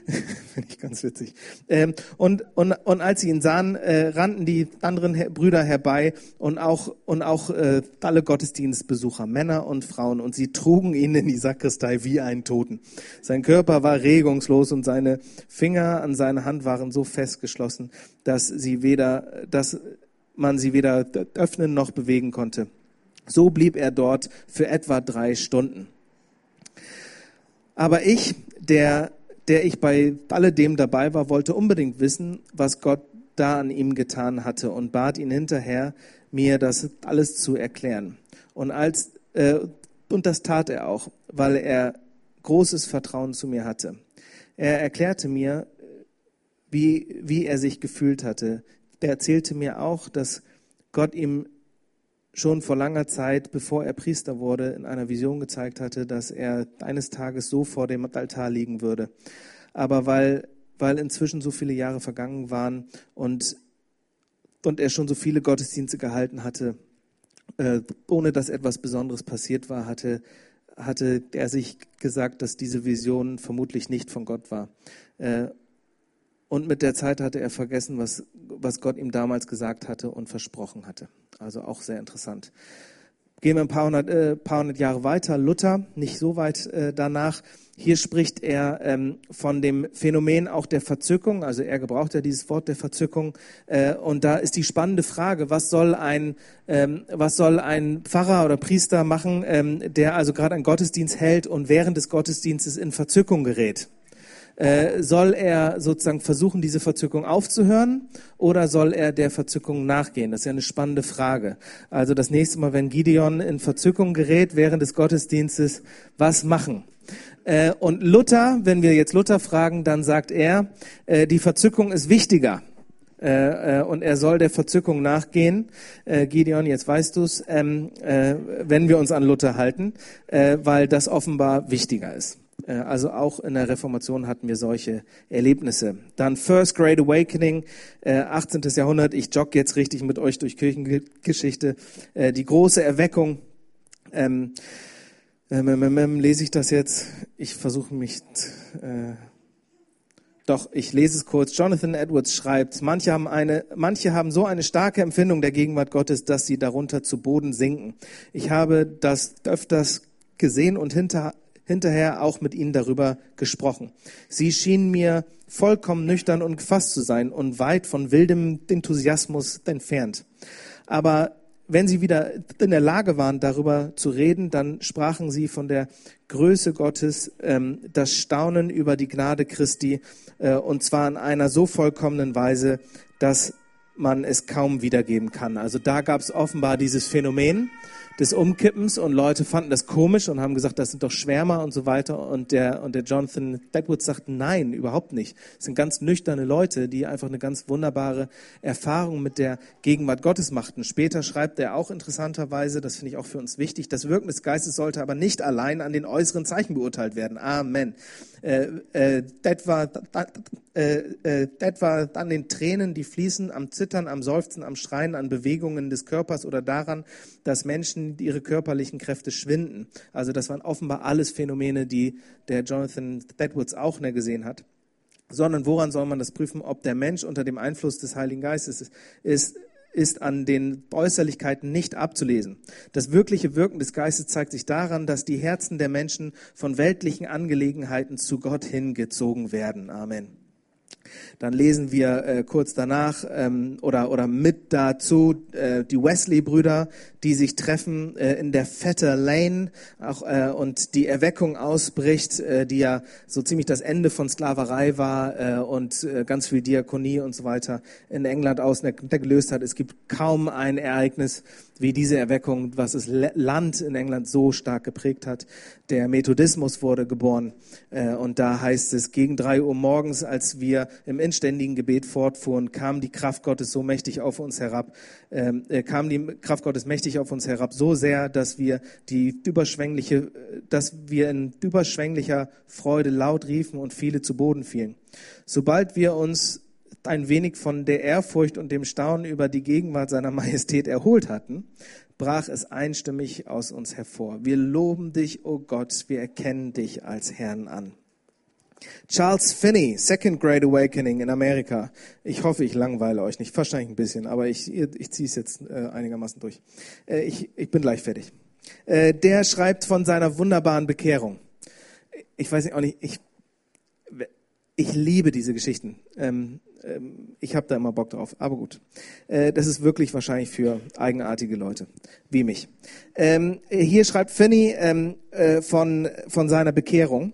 Finde ich ganz witzig. Ähm, und, und, und als sie ihn sahen, äh, rannten die anderen Her Brüder herbei und auch, und auch äh, alle Gottesdienstbesucher, Männer und Frauen, und sie trugen ihn in die Sakristei wie einen Toten. Sein Körper war regungslos und seine Finger an seiner Hand waren so festgeschlossen, dass sie weder, dass man sie weder öffnen noch bewegen konnte. So blieb er dort für etwa drei Stunden. Aber ich, der der ich bei alledem dabei war, wollte unbedingt wissen, was Gott da an ihm getan hatte und bat ihn hinterher, mir das alles zu erklären. Und als äh, und das tat er auch, weil er großes Vertrauen zu mir hatte. Er erklärte mir, wie, wie er sich gefühlt hatte. Er erzählte mir auch, dass Gott ihm schon vor langer Zeit, bevor er Priester wurde, in einer Vision gezeigt hatte, dass er eines Tages so vor dem Altar liegen würde. Aber weil, weil inzwischen so viele Jahre vergangen waren und, und er schon so viele Gottesdienste gehalten hatte, äh, ohne dass etwas Besonderes passiert war, hatte, hatte er sich gesagt, dass diese Vision vermutlich nicht von Gott war. Äh, und mit der Zeit hatte er vergessen, was, was Gott ihm damals gesagt hatte und versprochen hatte. Also auch sehr interessant. Gehen wir ein paar hundert, äh, paar hundert Jahre weiter. Luther, nicht so weit äh, danach. Hier spricht er ähm, von dem Phänomen auch der Verzückung. Also er gebraucht ja dieses Wort der Verzückung. Äh, und da ist die spannende Frage, was soll ein, ähm, was soll ein Pfarrer oder Priester machen, ähm, der also gerade einen Gottesdienst hält und während des Gottesdienstes in Verzückung gerät? Äh, soll er sozusagen versuchen, diese Verzückung aufzuhören oder soll er der Verzückung nachgehen? Das ist ja eine spannende Frage. Also das nächste Mal, wenn Gideon in Verzückung gerät während des Gottesdienstes, was machen? Äh, und Luther, wenn wir jetzt Luther fragen, dann sagt er, äh, die Verzückung ist wichtiger. und er soll der Verzückung nachgehen. Gideon, jetzt weißt du's, ähm, wenn wir uns an Luther halten, weil das offenbar wichtiger ist. Äh, also auch in der Reformation hatten wir solche Erlebnisse. Dann First Great Awakening, 18. Äh, Jahrhundert. Ich jogge jetzt richtig mit euch durch Kirchengeschichte. Äh, die große Erweckung. Ähm, ähm, ähm, ähm, lese ich das jetzt? Ich versuche mich. Doch, ich lese es kurz. Jonathan Edwards schreibt, manche haben, eine, manche haben so eine starke Empfindung der Gegenwart Gottes, dass sie darunter zu Boden sinken. Ich habe das öfters gesehen und hinter, hinterher auch mit ihnen darüber gesprochen. Sie schienen mir vollkommen nüchtern und gefasst zu sein und weit von wildem Enthusiasmus entfernt. Aber wenn sie wieder in der Lage waren, darüber zu reden, dann sprachen sie von der Größe Gottes, ähm, das Staunen über die Gnade Christi, äh, und zwar in einer so vollkommenen Weise, dass man es kaum wiedergeben kann. Also da gab es offenbar dieses Phänomen, des Umkippens und Leute fanden das komisch und haben gesagt, das sind doch Schwärmer und so weiter. Und der, und der Jonathan Blackwood sagt, nein, überhaupt nicht. Es sind ganz nüchterne Leute, die einfach eine ganz wunderbare Erfahrung mit der Gegenwart Gottes machten. Später schreibt er auch interessanterweise, das finde ich auch für uns wichtig, das Wirken des Geistes sollte aber nicht allein an den äußeren Zeichen beurteilt werden. Amen. Äh, äh, das war, äh, äh, war an den Tränen, die fließen, am Zittern, am Seufzen, am Schreien, an Bewegungen des Körpers oder daran, dass Menschen ihre körperlichen Kräfte schwinden. Also das waren offenbar alles Phänomene, die der Jonathan Edwards auch gesehen hat. Sondern woran soll man das prüfen, ob der Mensch unter dem Einfluss des Heiligen Geistes ist, ist ist an den Äußerlichkeiten nicht abzulesen. Das wirkliche Wirken des Geistes zeigt sich daran, dass die Herzen der Menschen von weltlichen Angelegenheiten zu Gott hingezogen werden. Amen. Dann lesen wir äh, kurz danach ähm, oder, oder mit dazu äh, die Wesley-Brüder, die sich treffen äh, in der Vetter Lane auch, äh, und die Erweckung ausbricht, äh, die ja so ziemlich das Ende von Sklaverei war äh, und äh, ganz viel Diakonie und so weiter in England aus gelöst hat. Es gibt kaum ein Ereignis wie diese Erweckung, was das Land in England so stark geprägt hat. Der Methodismus wurde geboren äh, und da heißt es, gegen drei Uhr morgens, als wir im inständigen Gebet fortfuhren, kam die Kraft Gottes so mächtig auf uns herab, ähm, äh, kam die Kraft Gottes mächtig auf uns herab, so sehr, dass wir die überschwängliche, dass wir in überschwänglicher Freude laut riefen und viele zu Boden fielen. Sobald wir uns ein wenig von der Ehrfurcht und dem Staunen über die Gegenwart seiner Majestät erholt hatten, brach es einstimmig aus uns hervor. Wir loben dich, o oh Gott, wir erkennen dich als Herrn an. Charles Finney, Second Great Awakening in Amerika. Ich hoffe, ich langweile euch nicht, wahrscheinlich ein bisschen, aber ich, ich ziehe es jetzt äh, einigermaßen durch. Äh, ich, ich bin gleich fertig. Äh, der schreibt von seiner wunderbaren Bekehrung. Ich weiß nicht, auch nicht, ich, ich liebe diese Geschichten. Ähm, ich habe da immer Bock drauf, aber gut. Äh, das ist wirklich wahrscheinlich für eigenartige Leute, wie mich. Ähm, hier schreibt Finney ähm, äh, von, von seiner Bekehrung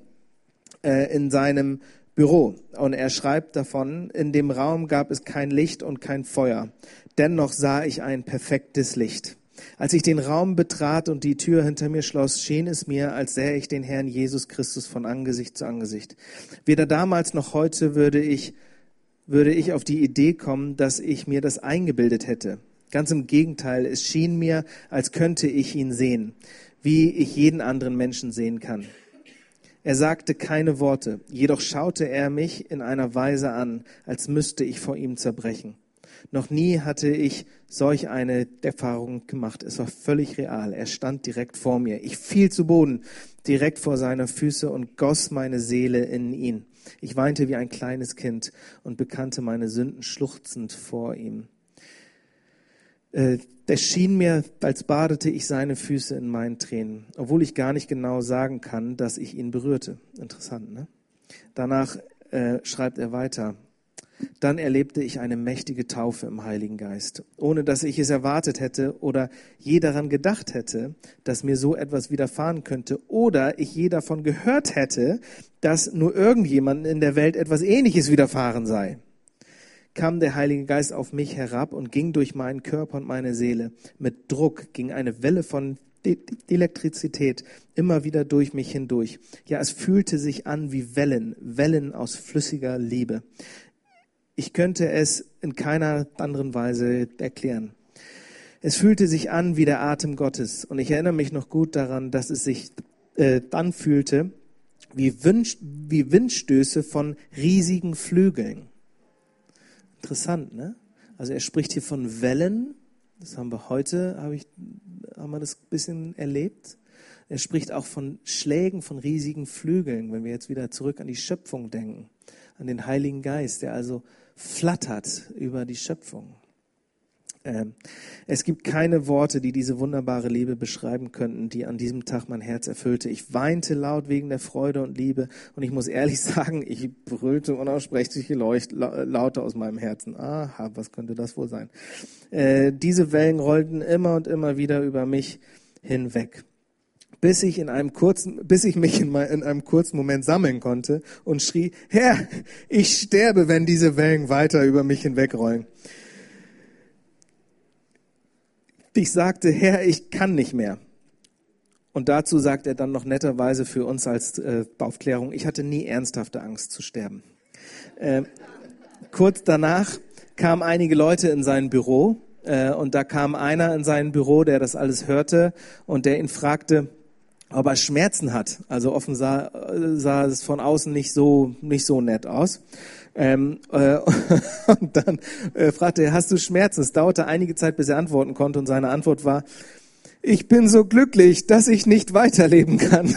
äh, in seinem Büro. Und er schreibt davon, in dem Raum gab es kein Licht und kein Feuer. Dennoch sah ich ein perfektes Licht. Als ich den Raum betrat und die Tür hinter mir schloss, schien es mir, als sähe ich den Herrn Jesus Christus von Angesicht zu Angesicht. Weder damals noch heute würde ich würde ich auf die Idee kommen, dass ich mir das eingebildet hätte. Ganz im Gegenteil, es schien mir, als könnte ich ihn sehen, wie ich jeden anderen Menschen sehen kann. Er sagte keine Worte, jedoch schaute er mich in einer Weise an, als müsste ich vor ihm zerbrechen. Noch nie hatte ich solch eine Erfahrung gemacht. Es war völlig real. Er stand direkt vor mir. Ich fiel zu Boden, direkt vor seiner Füße und goss meine Seele in ihn. Ich weinte wie ein kleines Kind und bekannte meine Sünden schluchzend vor ihm. Äh, es schien mir, als badete ich seine Füße in meinen Tränen, obwohl ich gar nicht genau sagen kann, dass ich ihn berührte. Interessant, ne? Danach äh, schreibt er weiter. Dann erlebte ich eine mächtige Taufe im Heiligen Geist, ohne dass ich es erwartet hätte oder je daran gedacht hätte, dass mir so etwas widerfahren könnte oder ich je davon gehört hätte, dass nur irgendjemandem in der Welt etwas Ähnliches widerfahren sei. Kam der Heilige Geist auf mich herab und ging durch meinen Körper und meine Seele. Mit Druck ging eine Welle von Elektrizität immer wieder durch mich hindurch. Ja, es fühlte sich an wie Wellen, Wellen aus flüssiger Liebe. Ich könnte es in keiner anderen Weise erklären. Es fühlte sich an wie der Atem Gottes. Und ich erinnere mich noch gut daran, dass es sich äh, dann fühlte wie, Wind, wie Windstöße von riesigen Flügeln. Interessant, ne? Also er spricht hier von Wellen. Das haben wir heute, habe ich, haben wir das ein bisschen erlebt. Er spricht auch von Schlägen von riesigen Flügeln, wenn wir jetzt wieder zurück an die Schöpfung denken, an den Heiligen Geist, der also flattert über die Schöpfung. Ähm, es gibt keine Worte, die diese wunderbare Liebe beschreiben könnten, die an diesem Tag mein Herz erfüllte. Ich weinte laut wegen der Freude und Liebe und ich muss ehrlich sagen, ich brüllte unaussprechliche Leucht, Laute aus meinem Herzen. Aha, was könnte das wohl sein? Äh, diese Wellen rollten immer und immer wieder über mich hinweg bis ich in einem kurzen, bis ich mich in, in, einem kurzen Moment sammeln konnte und schrie, Herr, ich sterbe, wenn diese Wellen weiter über mich hinwegrollen. Ich sagte, Herr, ich kann nicht mehr. Und dazu sagt er dann noch netterweise für uns als äh, Aufklärung, ich hatte nie ernsthafte Angst zu sterben. Äh, kurz danach kamen einige Leute in sein Büro äh, und da kam einer in sein Büro, der das alles hörte und der ihn fragte, ob er Schmerzen hat. Also offen sah, sah es von außen nicht so nicht so nett aus. Ähm, äh, und dann äh, fragte er, hast du Schmerzen? Es dauerte einige Zeit, bis er antworten konnte und seine Antwort war, ich bin so glücklich, dass ich nicht weiterleben kann.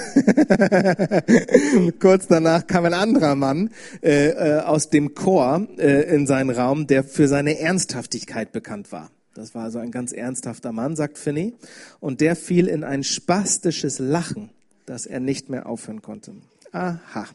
Kurz danach kam ein anderer Mann äh, äh, aus dem Chor äh, in seinen Raum, der für seine Ernsthaftigkeit bekannt war. Das war also ein ganz ernsthafter Mann, sagt Finney. Und der fiel in ein spastisches Lachen, dass er nicht mehr aufhören konnte. Aha.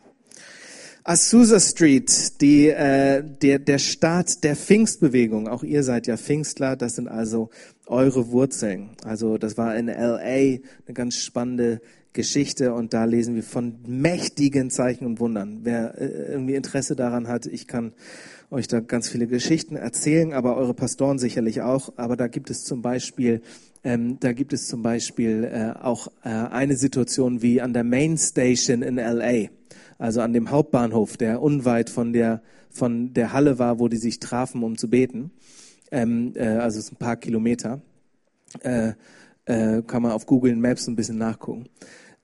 Azusa Street, die, äh, der, der Start der Pfingstbewegung. Auch ihr seid ja Pfingstler, das sind also eure Wurzeln. Also das war in LA eine ganz spannende Geschichte und da lesen wir von mächtigen Zeichen und Wundern. Wer äh, irgendwie Interesse daran hat, ich kann euch da ganz viele Geschichten erzählen, aber eure Pastoren sicherlich auch. Aber da gibt es zum Beispiel, ähm, da gibt es zum Beispiel äh, auch äh, eine Situation wie an der Main Station in LA, also an dem Hauptbahnhof, der unweit von der von der Halle war, wo die sich trafen, um zu beten. Ähm, äh, also es ein paar Kilometer. Äh, äh, kann man auf Google Maps ein bisschen nachgucken.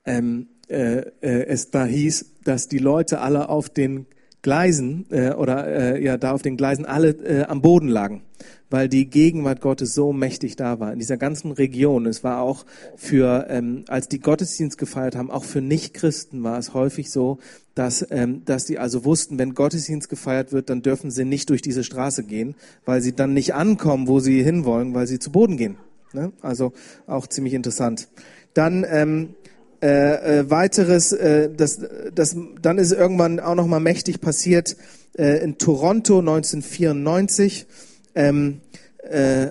Ähm, äh, äh, es da hieß, dass die Leute alle auf den Gleisen äh, oder äh, ja da auf den Gleisen alle äh, am Boden lagen, weil die Gegenwart Gottes so mächtig da war in dieser ganzen Region. Es war auch für ähm, als die Gottesdienst gefeiert haben, auch für Nichtchristen war es häufig so, dass ähm, dass die also wussten, wenn Gottesdienst gefeiert wird, dann dürfen sie nicht durch diese Straße gehen, weil sie dann nicht ankommen, wo sie hinwollen, weil sie zu Boden gehen. Ne? Also auch ziemlich interessant. Dann ähm, äh, äh, weiteres, äh, das, das, dann ist irgendwann auch noch mal mächtig passiert äh, in Toronto 1994 ähm, äh,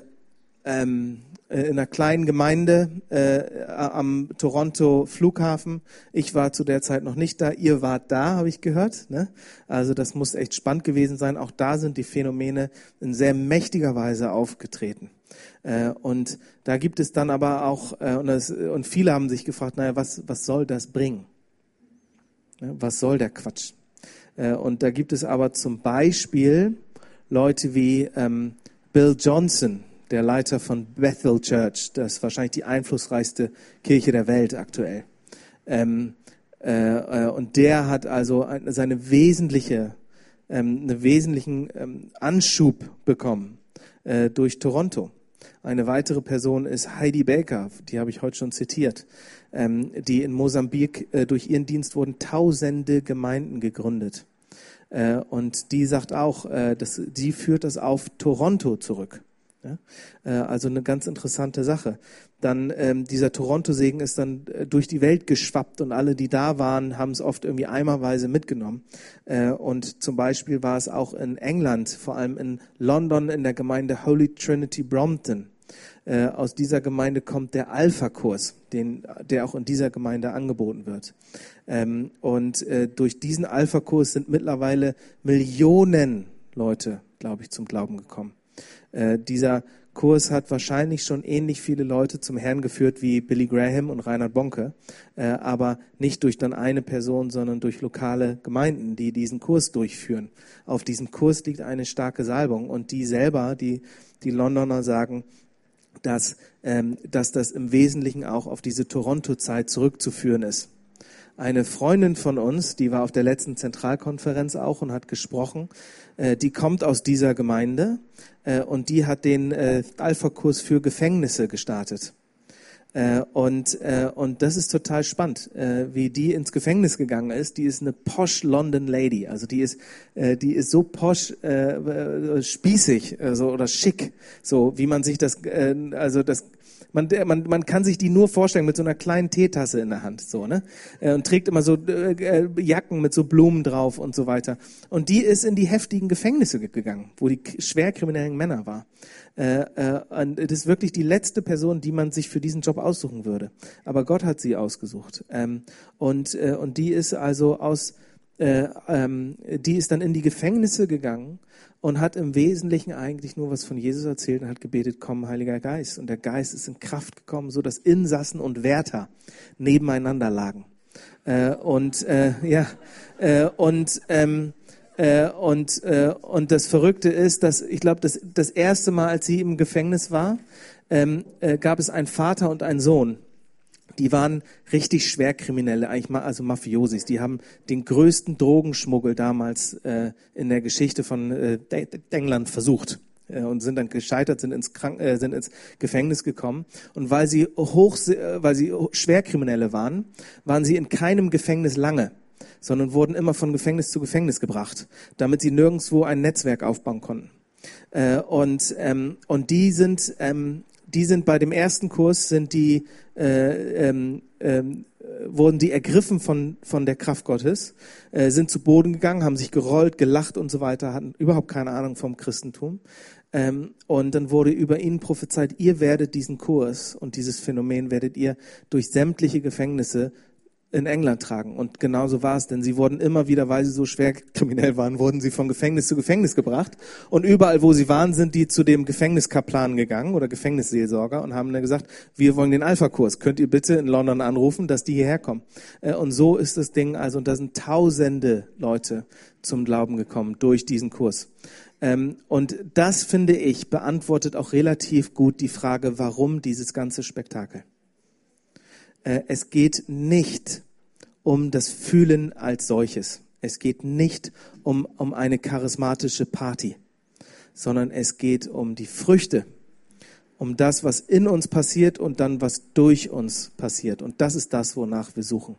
ähm, äh, in einer kleinen Gemeinde äh, am Toronto Flughafen. Ich war zu der Zeit noch nicht da. Ihr wart da, habe ich gehört. Ne? Also das muss echt spannend gewesen sein. Auch da sind die Phänomene in sehr mächtiger Weise aufgetreten. Äh, und da gibt es dann aber auch, äh, und, das, und viele haben sich gefragt, naja, was, was soll das bringen? Was soll der Quatsch? Äh, und da gibt es aber zum Beispiel Leute wie ähm, Bill Johnson, der Leiter von Bethel Church, das ist wahrscheinlich die einflussreichste Kirche der Welt aktuell. Ähm, äh, und der hat also seine wesentliche, ähm, einen wesentlichen ähm, Anschub bekommen äh, durch Toronto. Eine weitere Person ist Heidi Baker, die habe ich heute schon zitiert, ähm, die in Mosambik äh, durch ihren Dienst wurden tausende Gemeinden gegründet. Äh, und die sagt auch, äh, dass sie führt das auf Toronto zurück. Ja? Äh, also eine ganz interessante Sache. Dann ähm, dieser Toronto-Segen ist dann äh, durch die Welt geschwappt und alle, die da waren, haben es oft irgendwie eimerweise mitgenommen. Äh, und zum Beispiel war es auch in England, vor allem in London in der Gemeinde Holy Trinity Brompton. Äh, aus dieser Gemeinde kommt der Alpha-Kurs, den, der auch in dieser Gemeinde angeboten wird. Ähm, und äh, durch diesen Alpha-Kurs sind mittlerweile Millionen Leute, glaube ich, zum Glauben gekommen. Äh, dieser Kurs hat wahrscheinlich schon ähnlich viele Leute zum Herrn geführt wie Billy Graham und Reinhard Bonke, äh, aber nicht durch dann eine Person, sondern durch lokale Gemeinden, die diesen Kurs durchführen. Auf diesem Kurs liegt eine starke Salbung und die selber, die, die Londoner sagen, dass, ähm, dass das im Wesentlichen auch auf diese Toronto-Zeit zurückzuführen ist eine Freundin von uns, die war auf der letzten Zentralkonferenz auch und hat gesprochen, äh, die kommt aus dieser Gemeinde äh, und die hat den äh, Alpha-Kurs für Gefängnisse gestartet. Äh, und, äh, und das ist total spannend, äh, wie die ins Gefängnis gegangen ist. Die ist eine posh London Lady, also die ist, äh, die ist so posh, äh, äh spießig äh, so, oder schick, so wie man sich das, äh, also das man, man, man kann sich die nur vorstellen mit so einer kleinen Teetasse in der Hand, so, ne? Äh, und trägt immer so äh, äh, Jacken mit so Blumen drauf und so weiter. Und die ist in die heftigen Gefängnisse gegangen, wo die schwerkriminellen Männer war. Äh, äh, und das ist wirklich die letzte Person, die man sich für diesen Job aussuchen würde. Aber Gott hat sie ausgesucht. Ähm, und, äh, und die ist also aus, äh, ähm, die ist dann in die Gefängnisse gegangen und hat im Wesentlichen eigentlich nur was von Jesus erzählt und hat gebetet, komm, Heiliger Geist. Und der Geist ist in Kraft gekommen, so dass Insassen und Wärter nebeneinander lagen. Äh, und äh, ja, äh, und ähm, äh, und äh, und das Verrückte ist, dass ich glaube, das das erste Mal, als sie im Gefängnis war, ähm, äh, gab es einen Vater und einen Sohn die waren richtig Schwerkriminelle, eigentlich also Mafiosis. Die haben den größten Drogenschmuggel damals äh, in der Geschichte von äh, England versucht äh, und sind dann gescheitert, sind ins, Krank äh, sind ins Gefängnis gekommen. Und weil sie hoch, äh, weil sie Schwerkriminelle waren, waren sie in keinem Gefängnis lange, sondern wurden immer von Gefängnis zu Gefängnis gebracht, damit sie nirgendwo ein Netzwerk aufbauen konnten. Äh, und ähm, und die sind ähm, die sind bei dem ersten Kurs sind die äh, ähm, ähm, wurden die ergriffen von von der Kraft Gottes, äh, sind zu Boden gegangen, haben sich gerollt, gelacht und so weiter, hatten überhaupt keine Ahnung vom Christentum. Ähm, und dann wurde über ihnen prophezeit, ihr werdet diesen Kurs und dieses Phänomen werdet ihr durch sämtliche Gefängnisse in England tragen. Und genauso war es, denn sie wurden immer wieder, weil sie so schwer kriminell waren, wurden sie von Gefängnis zu Gefängnis gebracht. Und überall, wo sie waren, sind die zu dem Gefängniskaplan gegangen oder Gefängnisseelsorger und haben dann gesagt, wir wollen den Alpha-Kurs. Könnt ihr bitte in London anrufen, dass die hierher kommen? Äh, und so ist das Ding, also, und da sind tausende Leute zum Glauben gekommen durch diesen Kurs. Ähm, und das, finde ich, beantwortet auch relativ gut die Frage, warum dieses ganze Spektakel. Äh, es geht nicht um das Fühlen als solches. Es geht nicht um, um eine charismatische Party, sondern es geht um die Früchte, um das, was in uns passiert und dann, was durch uns passiert. Und das ist das, wonach wir suchen.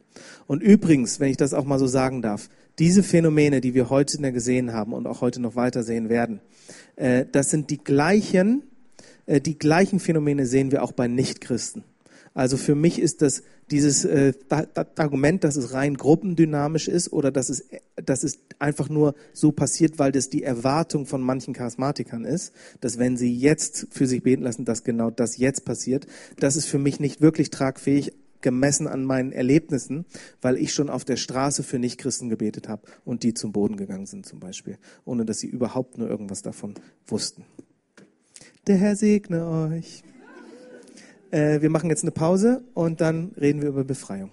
Und übrigens, wenn ich das auch mal so sagen darf, diese Phänomene, die wir heute gesehen haben und auch heute noch weiter sehen werden, äh, das sind die gleichen, äh, die gleichen Phänomene sehen wir auch bei Nichtchristen. Also für mich ist das dieses äh, Argument, dass es rein gruppendynamisch ist oder dass es, dass es einfach nur so passiert, weil das die Erwartung von manchen Charismatikern ist, dass wenn sie jetzt für sich beten lassen, dass genau das jetzt passiert, das ist für mich nicht wirklich tragfähig gemessen an meinen Erlebnissen, weil ich schon auf der Straße für Nichtchristen gebetet habe und die zum Boden gegangen sind zum Beispiel, ohne dass sie überhaupt nur irgendwas davon wussten. Der Herr segne euch. Äh, wir machen jetzt eine Pause und dann reden wir über Befreiung.